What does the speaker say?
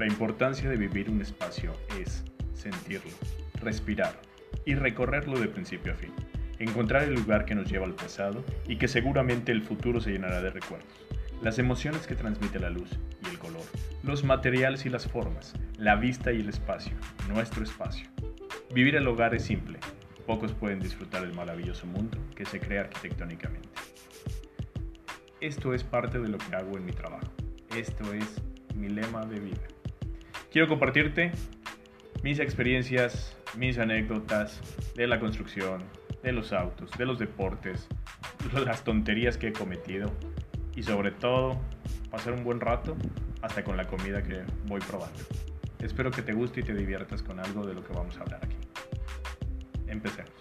La importancia de vivir un espacio es sentirlo, respirar y recorrerlo de principio a fin. Encontrar el lugar que nos lleva al pasado y que seguramente el futuro se llenará de recuerdos. Las emociones que transmite la luz y el color, los materiales y las formas, la vista y el espacio, nuestro espacio. Vivir el hogar es simple. Pocos pueden disfrutar del maravilloso mundo que se crea arquitectónicamente. Esto es parte de lo que hago en mi trabajo. Esto es mi lema de vida. Quiero compartirte mis experiencias, mis anécdotas de la construcción, de los autos, de los deportes, las tonterías que he cometido y sobre todo pasar un buen rato hasta con la comida que voy probando. Espero que te guste y te diviertas con algo de lo que vamos a hablar aquí. Empecemos.